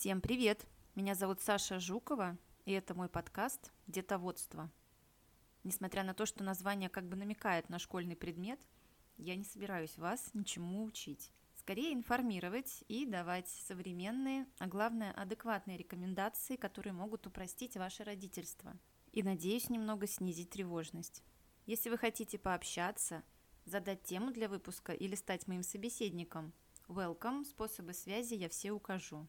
Всем привет! Меня зовут Саша Жукова, и это мой подкаст «Детоводство». Несмотря на то, что название как бы намекает на школьный предмет, я не собираюсь вас ничему учить. Скорее информировать и давать современные, а главное адекватные рекомендации, которые могут упростить ваше родительство. И, надеюсь, немного снизить тревожность. Если вы хотите пообщаться, задать тему для выпуска или стать моим собеседником, welcome, способы связи я все укажу.